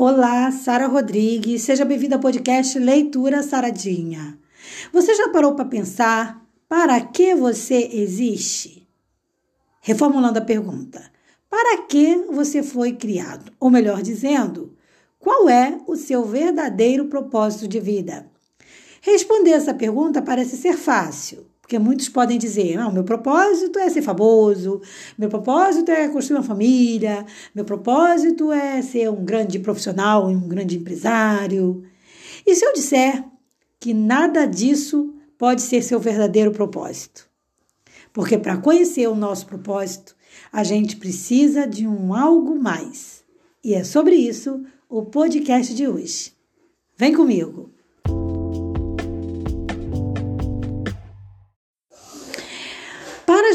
Olá, Sara Rodrigues, seja bem-vinda ao podcast Leitura Saradinha. Você já parou para pensar para que você existe? Reformulando a pergunta: para que você foi criado? Ou melhor dizendo, qual é o seu verdadeiro propósito de vida? Responder essa pergunta parece ser fácil, porque muitos podem dizer: não, meu propósito é ser famoso, meu propósito é construir uma família, meu propósito é ser um grande profissional, um grande empresário. E se eu disser que nada disso pode ser seu verdadeiro propósito? Porque para conhecer o nosso propósito, a gente precisa de um algo mais. E é sobre isso o podcast de hoje. Vem comigo!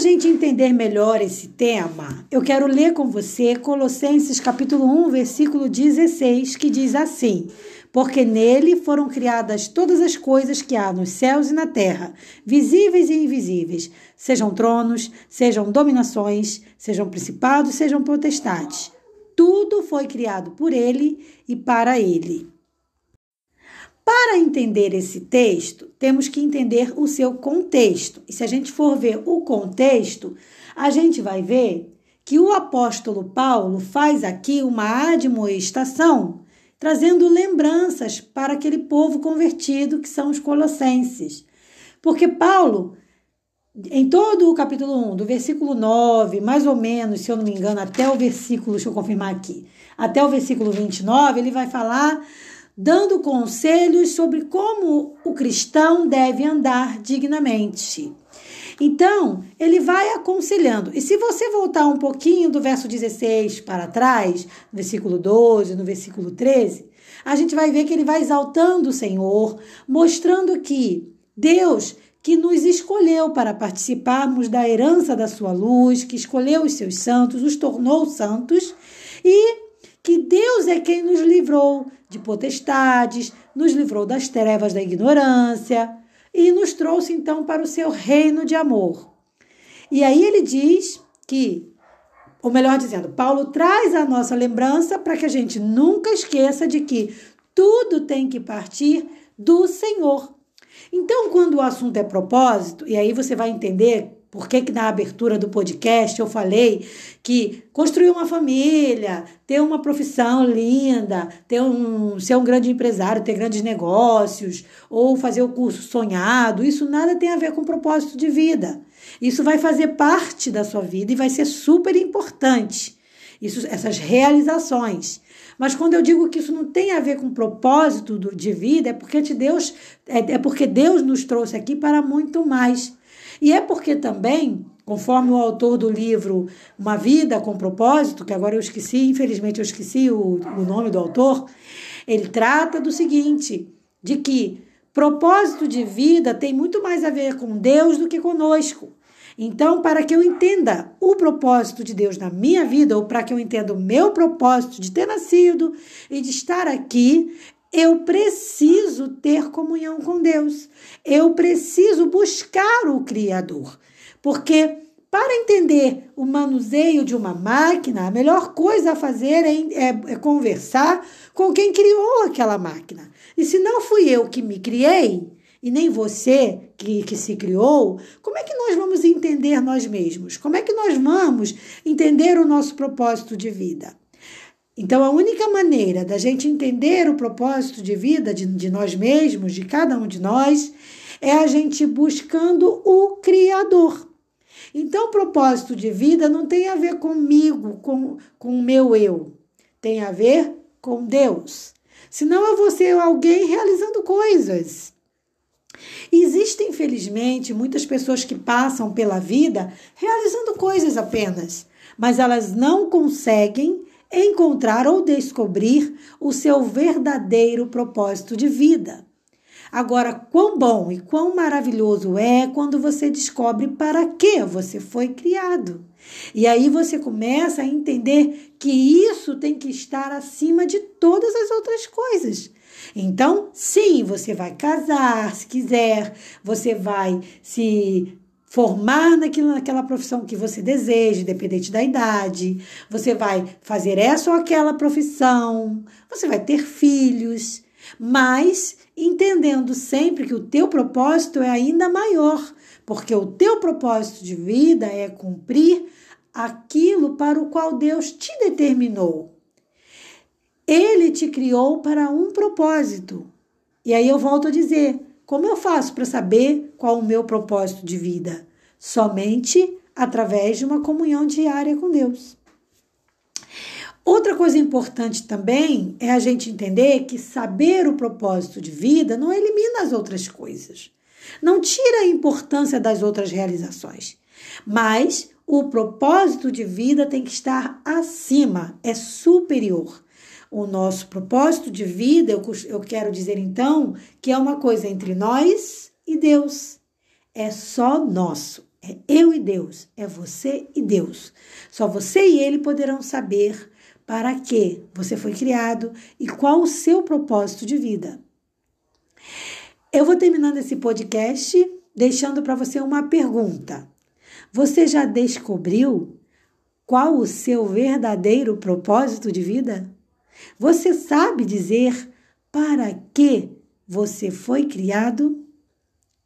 Gente entender melhor esse tema, eu quero ler com você Colossenses capítulo 1, versículo 16, que diz assim: Porque nele foram criadas todas as coisas que há nos céus e na terra, visíveis e invisíveis, sejam tronos, sejam dominações, sejam principados, sejam potestades. Tudo foi criado por ele e para ele. Para entender esse texto, temos que entender o seu contexto. E se a gente for ver o contexto, a gente vai ver que o apóstolo Paulo faz aqui uma admoestação, trazendo lembranças para aquele povo convertido que são os colossenses. Porque Paulo, em todo o capítulo 1, do versículo 9, mais ou menos, se eu não me engano, até o versículo, deixa eu confirmar aqui, até o versículo 29, ele vai falar dando conselhos sobre como o cristão deve andar dignamente. Então, ele vai aconselhando. E se você voltar um pouquinho do verso 16 para trás, no versículo 12, no versículo 13, a gente vai ver que ele vai exaltando o Senhor, mostrando que Deus que nos escolheu para participarmos da herança da sua luz, que escolheu os seus santos, os tornou santos e que Deus é quem nos livrou de potestades, nos livrou das trevas da ignorância e nos trouxe então para o seu reino de amor. E aí ele diz que, ou melhor dizendo, Paulo traz a nossa lembrança para que a gente nunca esqueça de que tudo tem que partir do Senhor. Então, quando o assunto é propósito, e aí você vai entender por que, que na abertura do podcast eu falei que construir uma família, ter uma profissão linda, ter um, ser um grande empresário, ter grandes negócios, ou fazer o curso sonhado, isso nada tem a ver com propósito de vida. Isso vai fazer parte da sua vida e vai ser super importante. Isso, essas realizações. Mas quando eu digo que isso não tem a ver com propósito de vida, é porque Deus é, é porque Deus nos trouxe aqui para muito mais. E é porque também, conforme o autor do livro Uma Vida com Propósito, que agora eu esqueci, infelizmente eu esqueci o, o nome do autor, ele trata do seguinte: de que propósito de vida tem muito mais a ver com Deus do que conosco. Então, para que eu entenda o propósito de Deus na minha vida, ou para que eu entenda o meu propósito de ter nascido e de estar aqui, eu preciso ter comunhão com Deus. Eu preciso buscar o Criador. Porque para entender o manuseio de uma máquina, a melhor coisa a fazer é, é, é, conversar com quem criou aquela máquina. E se não fui eu que me criei, e nem você que, que se criou, como é que nós vamos entender nós mesmos? Como é que nós vamos entender o nosso propósito de vida? Então, a única maneira da gente entender o propósito de vida de, de nós mesmos, de cada um de nós, é a gente buscando o Criador. Então, o propósito de vida não tem a ver comigo, com, com o meu eu. Tem a ver com Deus. Senão eu vou ser alguém realizando coisas. Existem, infelizmente, muitas pessoas que passam pela vida realizando coisas apenas, mas elas não conseguem encontrar ou descobrir o seu verdadeiro propósito de vida. Agora, quão bom e quão maravilhoso é quando você descobre para que você foi criado. E aí você começa a entender que isso tem que estar acima de todas as outras coisas. Então, sim, você vai casar se quiser, você vai se formar naquilo, naquela profissão que você deseja, independente da idade. Você vai fazer essa ou aquela profissão. Você vai ter filhos, mas entendendo sempre que o teu propósito é ainda maior, porque o teu propósito de vida é cumprir aquilo para o qual Deus te determinou. Ele te criou para um propósito. E aí eu volto a dizer: como eu faço para saber qual o meu propósito de vida? Somente através de uma comunhão diária com Deus. Outra coisa importante também é a gente entender que saber o propósito de vida não elimina as outras coisas. Não tira a importância das outras realizações. Mas o propósito de vida tem que estar acima, é superior. O nosso propósito de vida, eu, eu quero dizer então, que é uma coisa entre nós e Deus. É só nosso. É eu e Deus. É você e Deus. Só você e ele poderão saber para que você foi criado e qual o seu propósito de vida. Eu vou terminando esse podcast deixando para você uma pergunta. Você já descobriu qual o seu verdadeiro propósito de vida? Você sabe dizer para que você foi criado?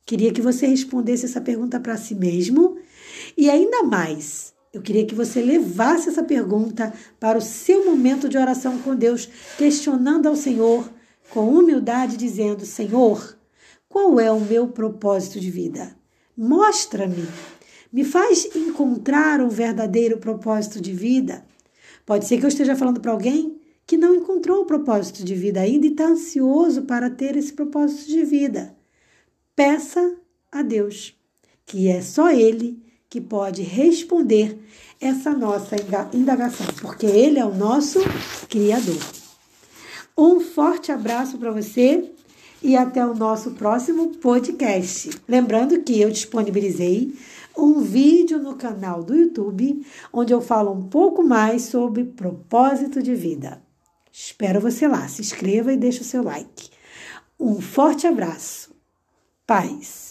Queria que você respondesse essa pergunta para si mesmo e ainda mais, eu queria que você levasse essa pergunta para o seu momento de oração com Deus, questionando ao Senhor com humildade, dizendo: Senhor, qual é o meu propósito de vida? Mostra-me, me faz encontrar um verdadeiro propósito de vida. Pode ser que eu esteja falando para alguém que não encontrou o propósito de vida ainda e está ansioso para ter esse propósito de vida. Peça a Deus, que é só Ele que pode responder essa nossa indagação, porque Ele é o nosso Criador. Um forte abraço para você e até o nosso próximo podcast. Lembrando que eu disponibilizei um vídeo no canal do YouTube onde eu falo um pouco mais sobre propósito de vida. Espero você lá. Se inscreva e deixe o seu like. Um forte abraço. Paz.